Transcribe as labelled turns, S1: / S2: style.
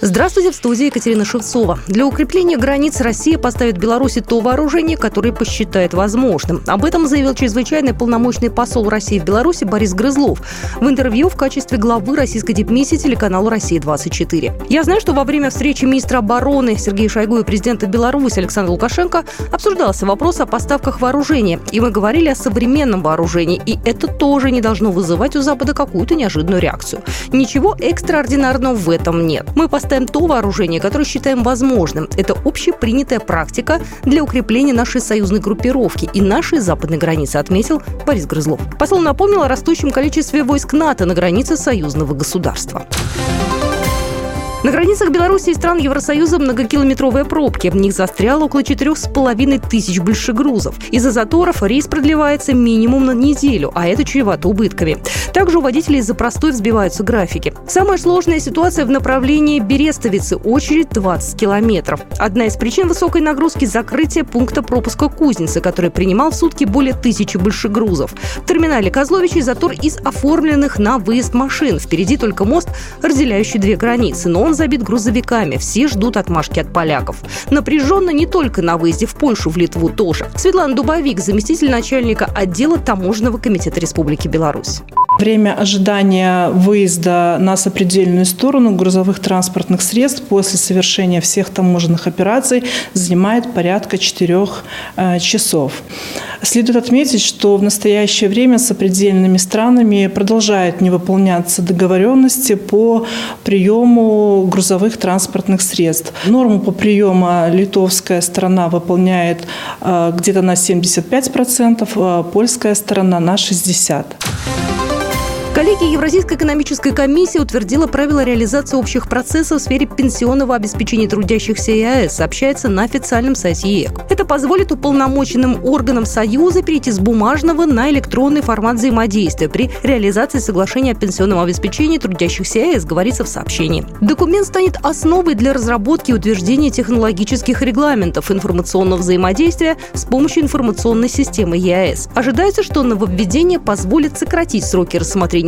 S1: Здравствуйте, в студии Екатерина Шевцова. Для укрепления границ Россия поставит Беларуси то вооружение, которое посчитает возможным. Об этом заявил чрезвычайный полномочный посол России в Беларуси Борис Грызлов в интервью в качестве главы российской дипмиссии телеканалу «Россия-24». Я знаю, что во время встречи министра обороны Сергея Шойгу и президента Беларуси Александра Лукашенко обсуждался вопрос о поставках вооружения. И мы говорили о современном вооружении. И это тоже не должно вызывать у Запада какую-то неожиданную реакцию. Ничего экстраординарного в этом нет. Мы поставим поставим то вооружение, которое считаем возможным. Это общепринятая практика для укрепления нашей союзной группировки и нашей западной границы, отметил Борис Грызлов. Посол напомнил о растущем количестве войск НАТО на границе союзного государства. На границах Беларуси и стран Евросоюза многокилометровые пробки. В них застряло около четырех с половиной тысяч большегрузов. Из-за заторов рейс продлевается минимум на неделю, а это чревато убытками. Также у водителей из-за простой взбиваются графики. Самая сложная ситуация в направлении Берестовицы. Очередь 20 километров. Одна из причин высокой нагрузки – закрытие пункта пропуска Кузницы, который принимал в сутки более тысячи большегрузов. В терминале Козловичей затор из оформленных на выезд машин. Впереди только мост, разделяющий две границы. Но он забит грузовиками. Все ждут отмашки от поляков. Напряженно не только на выезде в Польшу, в Литву тоже. Светлана Дубовик, заместитель начальника отдела Таможенного комитета Республики Беларусь.
S2: Время ожидания выезда на сопредельную сторону грузовых транспортных средств после совершения всех таможенных операций занимает порядка 4 э, часов. Следует отметить, что в настоящее время сопредельными странами продолжают не выполняться договоренности по приему грузовых транспортных средств. Норму по приему литовская сторона выполняет э, где-то на 75%, а польская сторона на 60%.
S1: Коллегия Евразийской экономической комиссии утвердила правила реализации общих процессов в сфере пенсионного обеспечения трудящихся ЕАЭС, сообщается на официальном сайте ЕЭК. Это позволит уполномоченным органам Союза перейти с бумажного на электронный формат взаимодействия при реализации соглашения о пенсионном обеспечении трудящихся ЕАЭС, говорится в сообщении. Документ станет основой для разработки и утверждения технологических регламентов информационного взаимодействия с помощью информационной системы ЕАЭС. Ожидается, что нововведение позволит сократить сроки рассмотрения